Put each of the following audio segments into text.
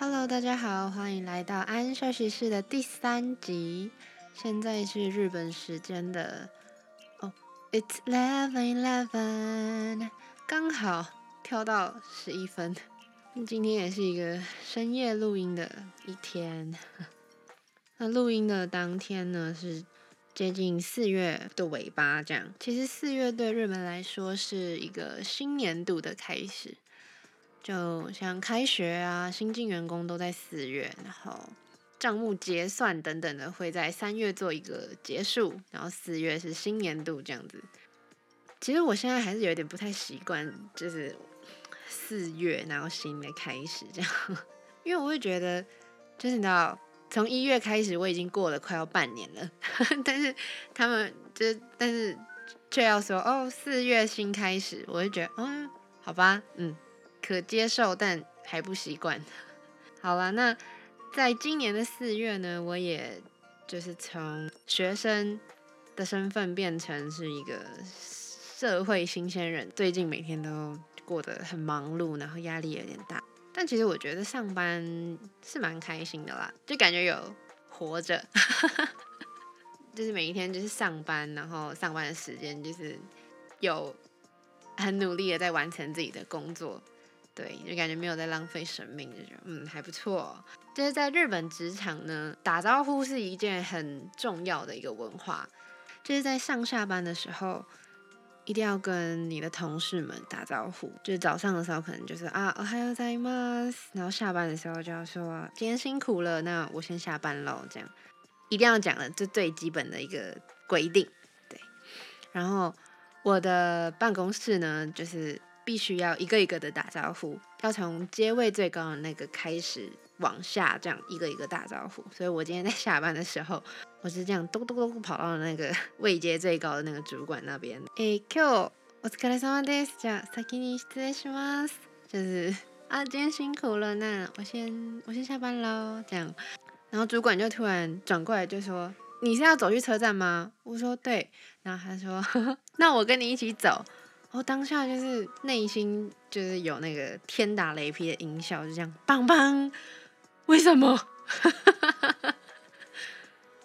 Hello，大家好，欢迎来到安休息室的第三集。现在是日本时间的哦，It's eleven eleven，刚好跳到十一分。今天也是一个深夜录音的一天。那录音的当天呢，是接近四月的尾巴，这样。其实四月对日本来说是一个新年度的开始。就像开学啊，新进员工都在四月，然后账目结算等等的会在三月做一个结束，然后四月是新年度这样子。其实我现在还是有点不太习惯，就是四月然后新的开始这样，因为我会觉得，就是你知道，从一月开始我已经过了快要半年了，但是他们就但是却要说哦四月新开始，我就觉得嗯好吧嗯。可接受，但还不习惯。好了，那在今年的四月呢，我也就是从学生的身份变成是一个社会新鲜人。最近每天都过得很忙碌，然后压力有点大。但其实我觉得上班是蛮开心的啦，就感觉有活着，就是每一天就是上班，然后上班的时间就是有很努力的在完成自己的工作。对，就感觉没有在浪费生命，就觉得嗯还不错。就是在日本职场呢，打招呼是一件很重要的一个文化。就是在上下班的时候，一定要跟你的同事们打招呼。就是早上的时候可能就是啊，おはようございます。然后下班的时候就要说今天辛苦了，那我先下班喽。这样一定要讲的，这最基本的一个规定。对，然后我的办公室呢，就是。 必须要一个一个的打招呼，要从阶位最高的那个开始往下，这样一个一个打招呼。所以我今天在下班的时候，我是这样咚咚咚跑到了那个位阶最高的那个主管那边。哎，今日お疲れ様です。じゃ先に失礼します。就是啊，今天辛苦了，那我先我先下班喽。这样，然后主管就突然转过来就说：“你是要走去车站吗？”我说：“对。”然后他说：“那我跟你一起走。” 我当下就是内心就是有那个天打雷劈的音效，就这样棒棒，为什么？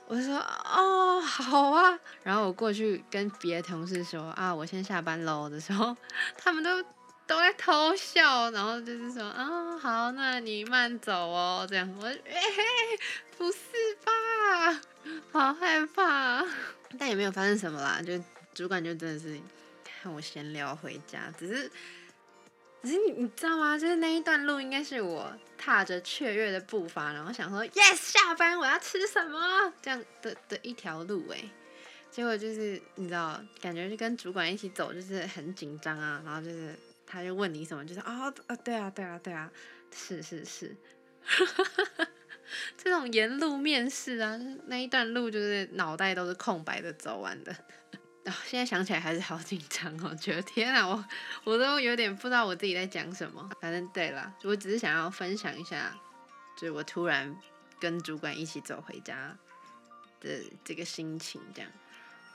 我就说哦，好啊。然后我过去跟别的同事说啊，我先下班喽的时候，他们都都在偷笑，然后就是说啊，好，那你慢走哦，这样。我哎，不是吧？好害怕，但也没有发生什么啦，就主管就真的是。看我闲聊回家，只是，只是你你知道吗？就是那一段路，应该是我踏着雀跃的步伐，然后想说 yes 下班我要吃什么这样的的一条路哎，结果就是你知道，感觉就跟主管一起走，就是很紧张啊，然后就是他就问你什么，就是啊啊对啊对啊对啊，是是是，这种沿路面试啊，那一段路就是脑袋都是空白的走完的。啊，现在想起来还是好紧张哦，觉得天啊，我我都有点不知道我自己在讲什么。反正对了，我只是想要分享一下，就是我突然跟主管一起走回家的这个心情。这样，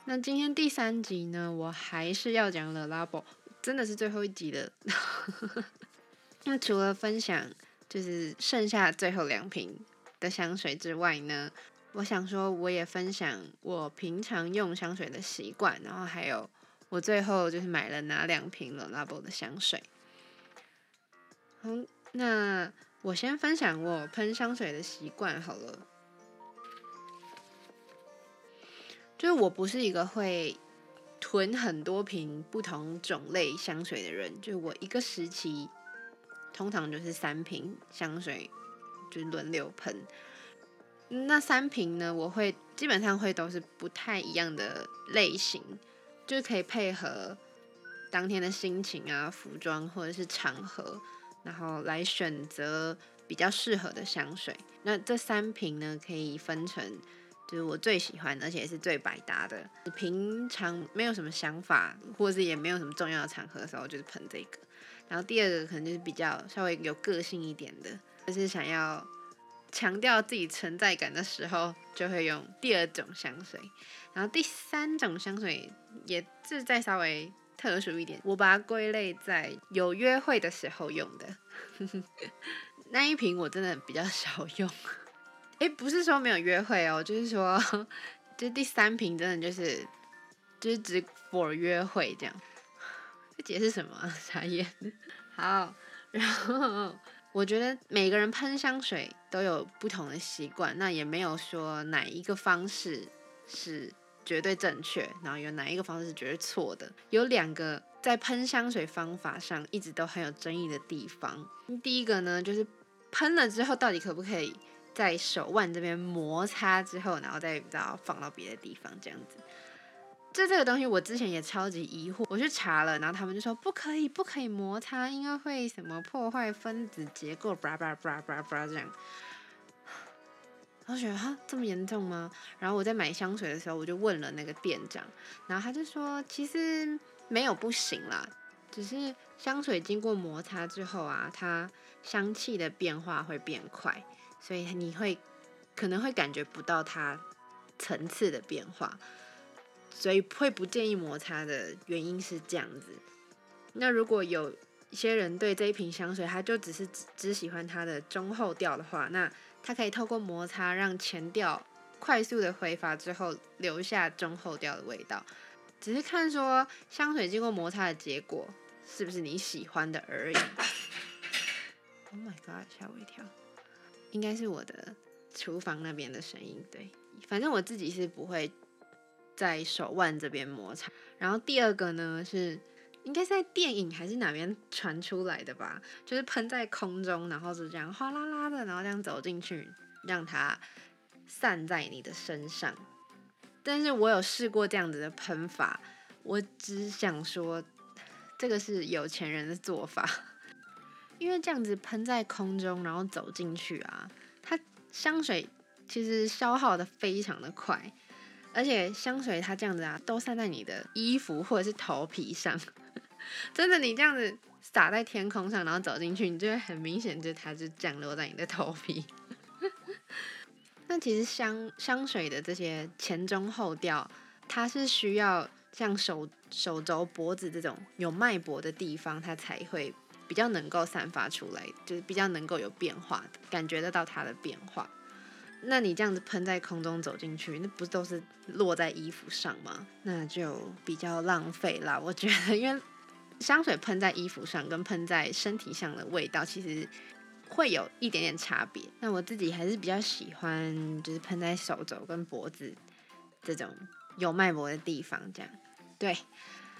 那今天第三集呢，我还是要讲了拉布，真的是最后一集的。那除了分享就是剩下最后两瓶的香水之外呢？我想说，我也分享我平常用香水的习惯，然后还有我最后就是买了哪两瓶 l a b e 的香水。嗯，那我先分享我喷香水的习惯好了。就是我不是一个会囤很多瓶不同种类香水的人，就我一个时期通常就是三瓶香水，就是轮流喷。那三瓶呢？我会基本上会都是不太一样的类型，就是可以配合当天的心情啊、服装或者是场合，然后来选择比较适合的香水。那这三瓶呢，可以分成就是我最喜欢，而且是最百搭的。平常没有什么想法，或者是也没有什么重要的场合的时候，就是喷这个。然后第二个可能就是比较稍微有个性一点的，就是想要。强调自己存在感的时候，就会用第二种香水，然后第三种香水也是再稍微特殊一点，我把它归类在有约会的时候用的。那一瓶我真的比较少用。哎，不是说没有约会哦，就是说，就第三瓶真的就是就是只 for 约会这样。这解释什么？傻眼。好，然后我觉得每个人喷香水都有不同的习惯，那也没有说哪一个方式是绝对正确，然后有哪一个方式是绝对错的。有两个在喷香水方法上一直都很有争议的地方。第一个呢，就是喷了之后到底可不可以？在手腕这边摩擦之后，然后再然后放到别的地方，这样子。就这个东西，我之前也超级疑惑，我去查了，然后他们就说不可以，不可以摩擦，应该会什么破坏分子结构，叭叭叭叭叭这样。我觉得哈这么严重吗？然后我在买香水的时候，我就问了那个店长，然后他就说其实没有不行啦，只是香水经过摩擦之后啊，它香气的变化会变快。所以你会可能会感觉不到它层次的变化，所以会不建议摩擦的原因是这样子。那如果有一些人对这一瓶香水，他就只是只只喜欢它的中后调的话，那他可以透过摩擦让前调快速的挥发之后留下中后调的味道，只是看说香水经过摩擦的结果是不是你喜欢的而已。Oh my god！吓我一跳。应该是我的厨房那边的声音，对，反正我自己是不会在手腕这边摩擦。然后第二个呢是，应该是在电影还是哪边传出来的吧，就是喷在空中，然后是这样哗啦啦的，然后这样走进去，让它散在你的身上。但是我有试过这样子的喷法，我只想说，这个是有钱人的做法。因为这样子喷在空中，然后走进去啊，它香水其实消耗的非常的快，而且香水它这样子啊，都散在你的衣服或者是头皮上，真的，你这样子洒在天空上，然后走进去，你就会很明显，就它就降落在你的头皮。那其实香香水的这些前中后调，它是需要像手手肘、脖子这种有脉搏的地方，它才会。比较能够散发出来，就是比较能够有变化的，感觉得到它的变化。那你这样子喷在空中走进去，那不都是落在衣服上吗？那就比较浪费啦。我觉得，因为香水喷在衣服上跟喷在身体上的味道，其实会有一点点差别。那我自己还是比较喜欢，就是喷在手肘跟脖子这种有脉搏的地方，这样。对，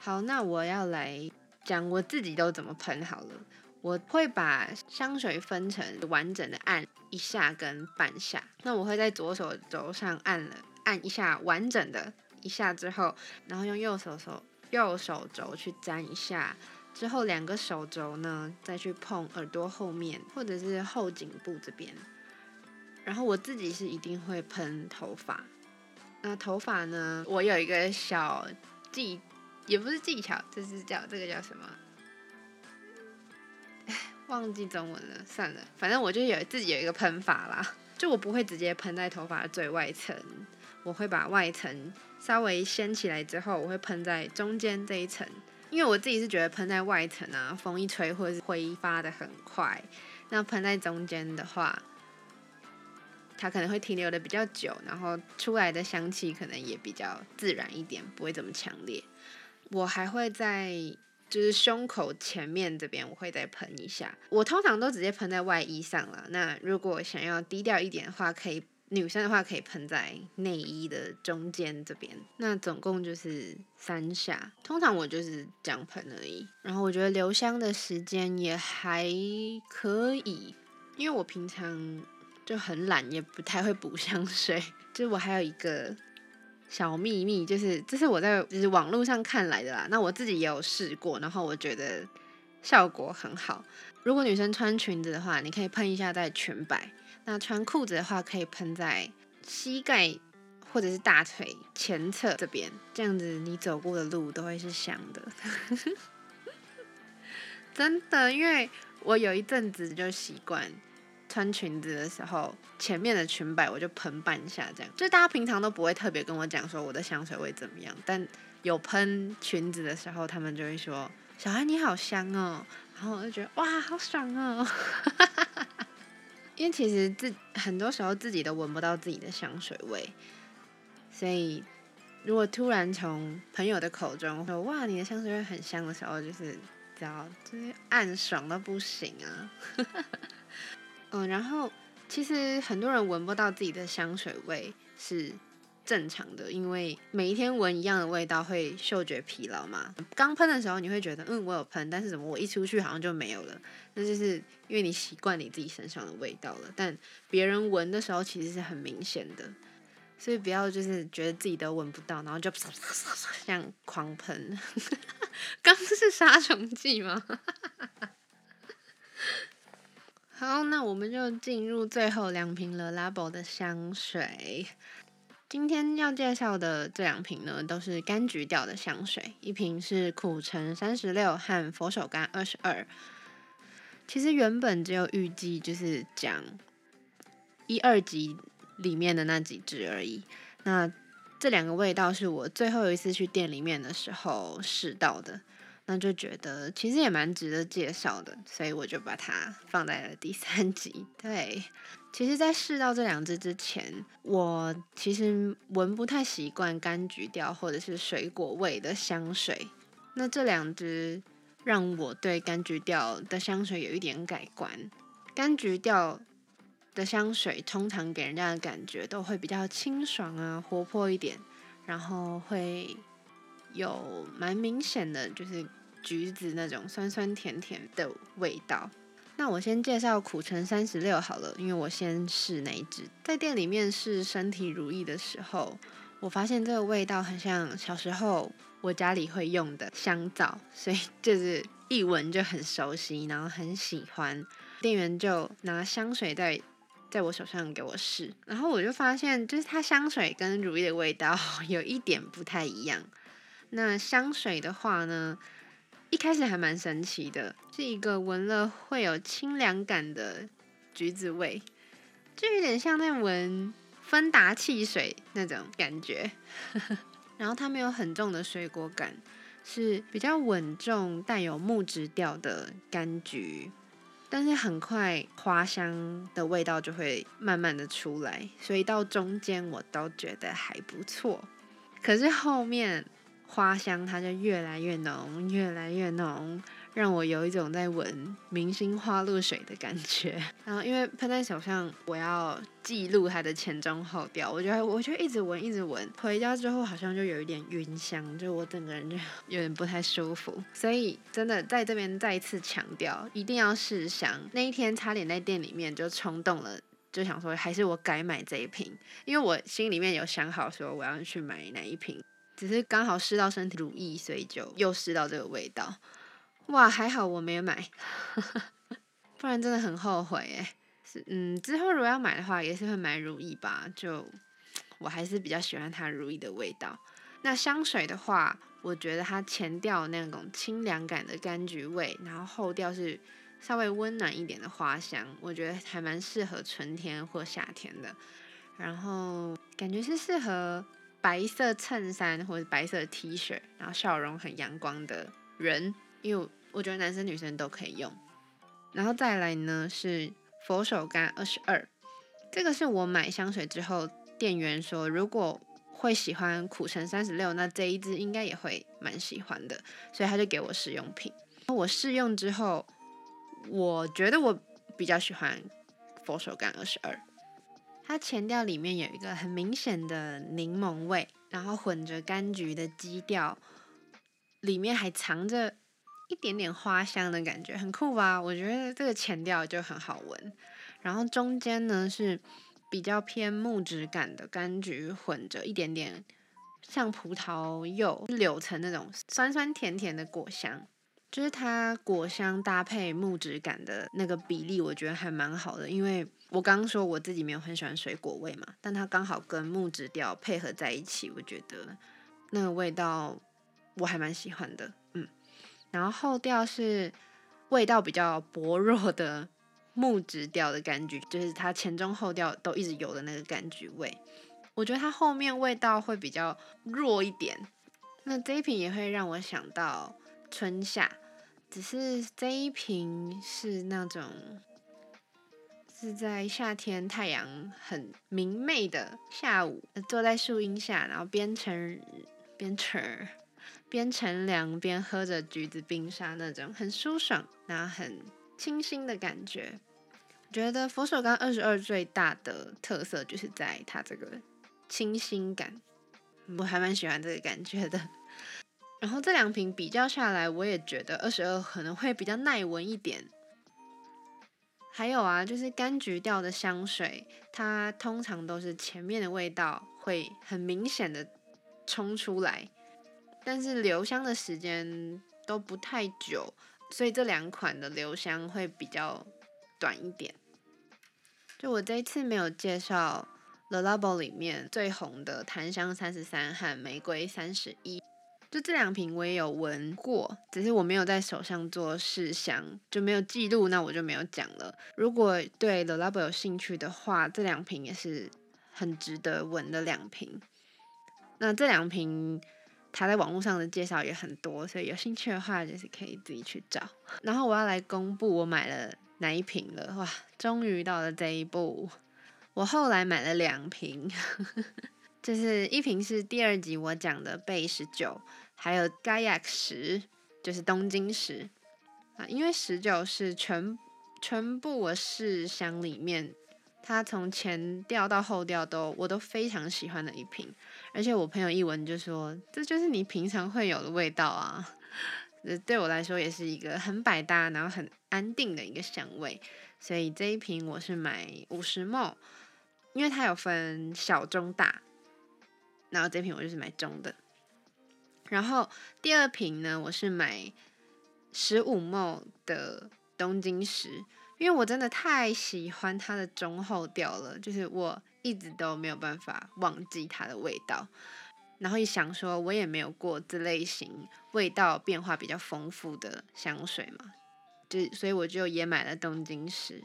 好，那我要来。讲我自己都怎么喷好了，我会把香水分成完整的按一下跟半下。那我会在左手肘上按了按一下完整的一下之后，然后用右手手右手肘去沾一下，之后两个手肘呢再去碰耳朵后面或者是后颈部这边。然后我自己是一定会喷头发。那头发呢，我有一个小技。也不是技巧，这是叫这个叫什么？忘记中文了，算了，反正我就有自己有一个喷法啦，就我不会直接喷在头发的最外层，我会把外层稍微掀起来之后，我会喷在中间这一层，因为我自己是觉得喷在外层啊，风一吹或者是挥发的很快，那喷在中间的话，它可能会停留的比较久，然后出来的香气可能也比较自然一点，不会这么强烈。我还会在就是胸口前面这边，我会再喷一下。我通常都直接喷在外衣上了。那如果想要低调一点的话，可以女生的话可以喷在内衣的中间这边。那总共就是三下，通常我就是这样喷而已。然后我觉得留香的时间也还可以，因为我平常就很懒，也不太会补香水。就我还有一个。小秘密就是，这是我在就是网络上看来的啦。那我自己也有试过，然后我觉得效果很好。如果女生穿裙子的话，你可以喷一下在裙摆；那穿裤子的话，可以喷在膝盖或者是大腿前侧这边，这样子你走过的路都会是香的。真的，因为我有一阵子就习惯。穿裙子的时候，前面的裙摆我就喷半下，这样。就大家平常都不会特别跟我讲说我的香水味怎么样，但有喷裙子的时候，他们就会说：“小孩你好香哦。”然后我就觉得哇，好爽哦。因为其实自很多时候自己都闻不到自己的香水味，所以如果突然从朋友的口中说“哇，你的香水味很香”的时候，就是知道就是暗爽到不行啊。嗯，然后其实很多人闻不到自己的香水味是。正常的，因为每一天闻一样的味道会嗅觉疲劳嘛。刚喷的时候你会觉得，嗯，我有喷，但是怎么我一出去好像就没有了？那就是因为你习惯你自己身上的味道了。但别人闻的时候其实是很明显的，所以不要就是觉得自己都闻不到，然后就 像狂喷。刚是杀虫剂吗？好，那我们就进入最后两瓶了 Labo 的香水。今天要介绍的这两瓶呢，都是柑橘调的香水。一瓶是苦橙三十六和佛手柑二十二。其实原本只有预计就是讲一二集里面的那几支而已。那这两个味道是我最后一次去店里面的时候试到的。那就觉得其实也蛮值得介绍的，所以我就把它放在了第三集。对，其实，在试到这两支之前，我其实闻不太习惯柑橘调或者是水果味的香水。那这两支让我对柑橘调的香水有一点改观。柑橘调的香水通常给人家的感觉都会比较清爽啊，活泼一点，然后会有蛮明显的就是。橘子那种酸酸甜甜的味道。那我先介绍苦橙三十六好了，因为我先试那一支。在店里面试身体如意的时候，我发现这个味道很像小时候我家里会用的香皂，所以就是一闻就很熟悉，然后很喜欢。店员就拿香水在在我手上给我试，然后我就发现，就是它香水跟如意的味道有一点不太一样。那香水的话呢？一开始还蛮神奇的，是一个闻了会有清凉感的橘子味，就有点像在闻芬达汽水那种感觉。然后它没有很重的水果感，是比较稳重带有木质调的柑橘，但是很快花香的味道就会慢慢的出来，所以到中间我都觉得还不错，可是后面。花香它就越来越浓，越来越浓，让我有一种在闻明星花露水的感觉。然后因为喷在手上，我要记录它的前中后调，我觉得我就一直闻，一直闻。回家之后好像就有一点晕香，就我整个人就有点不太舒服。所以真的在这边再一次强调，一定要试香。那一天差点在店里面就冲动了，就想说还是我改买这一瓶，因为我心里面有想好说我要去买哪一瓶。只是刚好试到身体如意，所以就又试到这个味道。哇，还好我没有买，不然真的很后悔哎。是嗯，之后如果要买的话，也是会买如意吧。就我还是比较喜欢它如意的味道。那香水的话，我觉得它前调那种清凉感的柑橘味，然后后调是稍微温暖一点的花香，我觉得还蛮适合春天或夏天的。然后感觉是适合。白色衬衫或者白色 T 恤，然后笑容很阳光的人，因为我觉得男生女生都可以用。然后再来呢是佛手柑二十二，这个是我买香水之后，店员说如果会喜欢苦橙三十六，那这一支应该也会蛮喜欢的，所以他就给我试用品。我试用之后，我觉得我比较喜欢佛手柑二十二。它前调里面有一个很明显的柠檬味，然后混着柑橘的基调，里面还藏着一点点花香的感觉，很酷吧？我觉得这个前调就很好闻。然后中间呢是比较偏木质感的柑橘，混着一点点像葡萄柚、柳橙那种酸酸甜甜的果香。就是它果香搭配木质感的那个比例，我觉得还蛮好的。因为我刚刚说我自己没有很喜欢水果味嘛，但它刚好跟木质调配合在一起，我觉得那个味道我还蛮喜欢的。嗯，然后后调是味道比较薄弱的木质调的柑橘，就是它前中后调都一直有的那个柑橘味。我觉得它后面味道会比较弱一点。那这一瓶也会让我想到。春夏，只是这一瓶是那种是在夏天太阳很明媚的下午，坐在树荫下，然后边乘边乘边乘凉边喝着橘子冰沙那种很舒爽，然后很清新的感觉。我觉得佛手柑二十二最大的特色就是在它这个清新感，我还蛮喜欢这个感觉的。然后这两瓶比较下来，我也觉得二十二可能会比较耐闻一点。还有啊，就是柑橘调的香水，它通常都是前面的味道会很明显的冲出来，但是留香的时间都不太久，所以这两款的留香会比较短一点。就我这一次没有介绍 The Labo 里面最红的檀香三十三和玫瑰三十一。就这两瓶我也有闻过，只是我没有在手上做试香，就没有记录，那我就没有讲了。如果对 The Labo 有兴趣的话，这两瓶也是很值得闻的两瓶。那这两瓶它在网络上的介绍也很多，所以有兴趣的话就是可以自己去找。然后我要来公布我买了哪一瓶了，哇，终于到了这一步。我后来买了两瓶。就是一瓶是第二集我讲的贝十九，还有 Gaiac 十，就是东京十啊。因为十九是全全部我试香里面，它从前调到后调都我都非常喜欢的一瓶。而且我朋友一闻就说，这就是你平常会有的味道啊。呃，对我来说也是一个很百搭，然后很安定的一个香味。所以这一瓶我是买五十 ml，因为它有分小、中、大。然后这瓶我就是买中的，然后第二瓶呢，我是买十五梦的东京石，因为我真的太喜欢它的中后调了，就是我一直都没有办法忘记它的味道。然后一想说，我也没有过这类型味道变化比较丰富的香水嘛，就所以我就也买了东京石。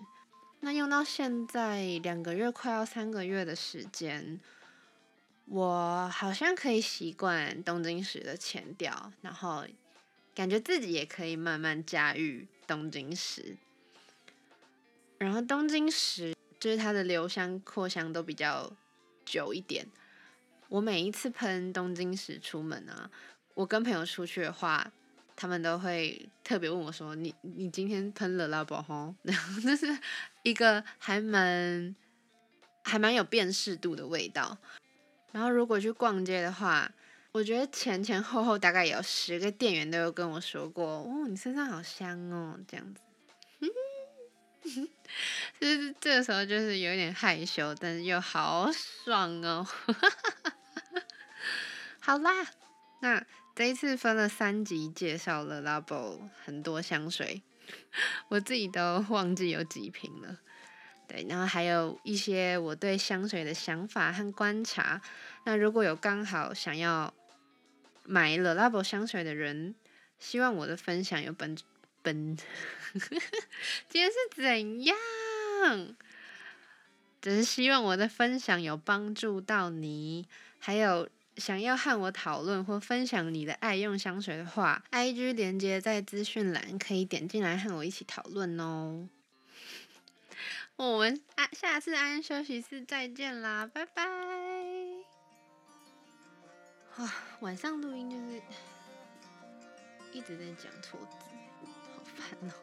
那用到现在两个月，快要三个月的时间。我好像可以习惯东京石的前调，然后感觉自己也可以慢慢驾驭东京石。然后东京石就是它的留香扩香都比较久一点。我每一次喷东京石出门啊，我跟朋友出去的话，他们都会特别问我说：“你你今天喷了拉宝吼？” 然后这是一个还蛮还蛮有辨识度的味道。然后如果去逛街的话，我觉得前前后后大概有十个店员都有跟我说过，哦，你身上好香哦，这样子。就是这个时候就是有点害羞，但是又好爽哦。好啦，那这一次分了三集介绍了 Labo 很多香水，我自己都忘记有几瓶了。对，然后还有一些我对香水的想法和观察。那如果有刚好想要买 Le Labo 香水的人，希望我的分享有本本，今天是怎样？只是希望我的分享有帮助到你。还有想要和我讨论或分享你的爱用香水的话，IG 连接在资讯栏，可以点进来和我一起讨论哦。我们啊，下次安休息室再见啦，拜拜。啊，晚上录音就是一直在讲错字，好烦哦。